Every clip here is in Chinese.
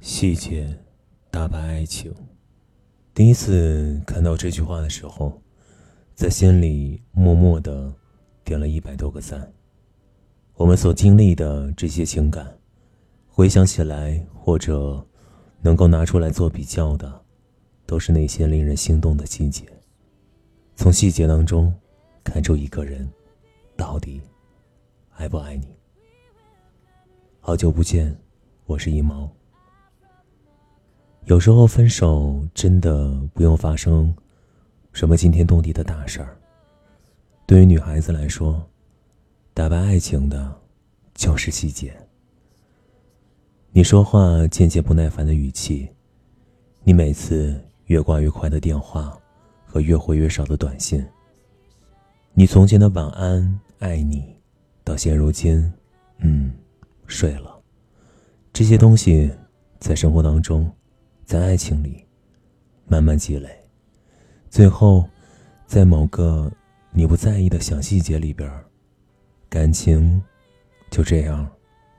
细节打败爱情。第一次看到这句话的时候，在心里默默的点了一百多个赞。我们所经历的这些情感，回想起来，或者能够拿出来做比较的，都是那些令人心动的细节。从细节当中，看出一个人到底爱不爱你。好久不见，我是一毛。有时候分手真的不用发生什么惊天动地的大事儿。对于女孩子来说，打败爱情的就是细节。你说话渐渐不耐烦的语气，你每次越挂越快的电话和越回越少的短信，你从前的晚安、爱你，到现如今，嗯，睡了，这些东西在生活当中。在爱情里，慢慢积累，最后，在某个你不在意的小细节里边，感情就这样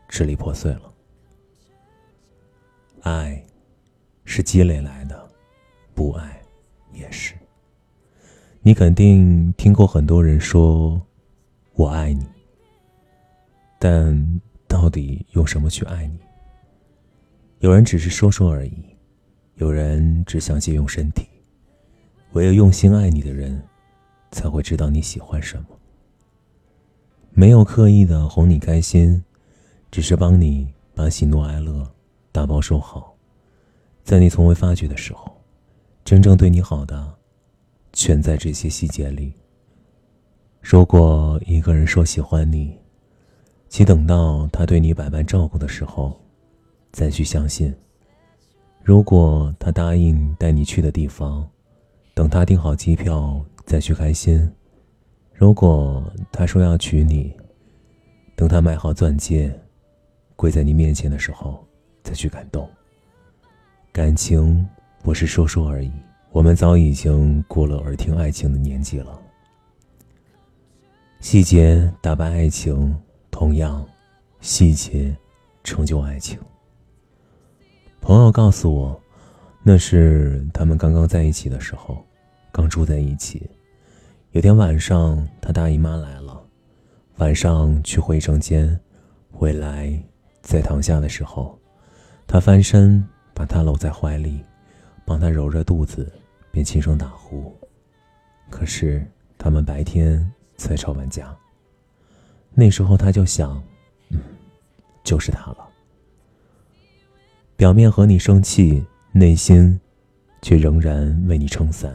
支离破碎了。爱是积累来的，不爱也是。你肯定听过很多人说“我爱你”，但到底用什么去爱你？有人只是说说而已。有人只想借用身体，唯有用心爱你的人，才会知道你喜欢什么。没有刻意的哄你开心，只是帮你把喜怒哀乐打包收好，在你从未发觉的时候，真正对你好的，全在这些细节里。如果一个人说喜欢你，请等到他对你百般照顾的时候，再去相信。如果他答应带你去的地方，等他订好机票再去开心；如果他说要娶你，等他买好钻戒，跪在你面前的时候再去感动。感情不是说说而已，我们早已经过了耳听爱情的年纪了。细节打败爱情，同样，细节成就爱情。朋友告诉我，那是他们刚刚在一起的时候，刚住在一起。有天晚上，他大姨妈来了，晚上去回诊间，回来在躺下的时候，他翻身把她搂在怀里，帮她揉着肚子，便轻声打呼。可是他们白天才吵完架，那时候他就想，嗯，就是他了。表面和你生气，内心却仍然为你撑伞。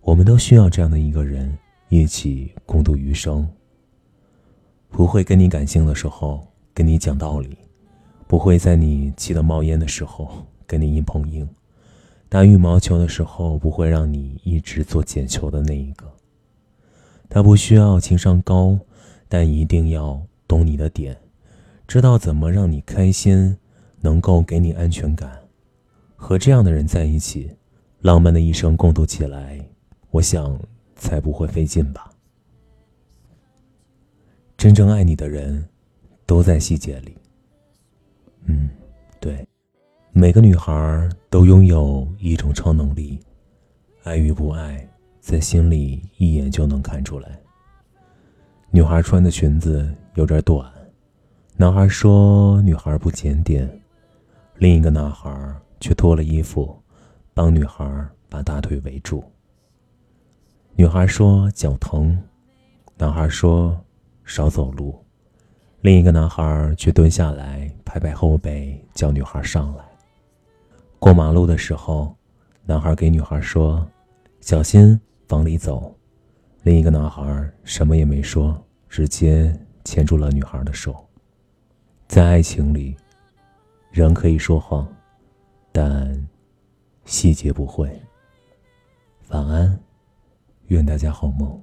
我们都需要这样的一个人，一起共度余生。不会跟你感性的时候跟你讲道理，不会在你气得冒烟的时候跟你硬碰硬，打羽毛球的时候不会让你一直做捡球的那一个。他不需要情商高，但一定要懂你的点，知道怎么让你开心。能够给你安全感，和这样的人在一起，浪漫的一生共度起来，我想才不会费劲吧。真正爱你的人，都在细节里。嗯，对，每个女孩都拥有一种超能力，爱与不爱，在心里一眼就能看出来。女孩穿的裙子有点短，男孩说女孩不检点。另一个男孩却脱了衣服，帮女孩把大腿围住。女孩说脚疼，男孩说少走路。另一个男孩却蹲下来拍拍后背，叫女孩上来。过马路的时候，男孩给女孩说：“小心往里走。”另一个男孩什么也没说，直接牵住了女孩的手。在爱情里。人可以说谎，但细节不会。晚安，愿大家好梦。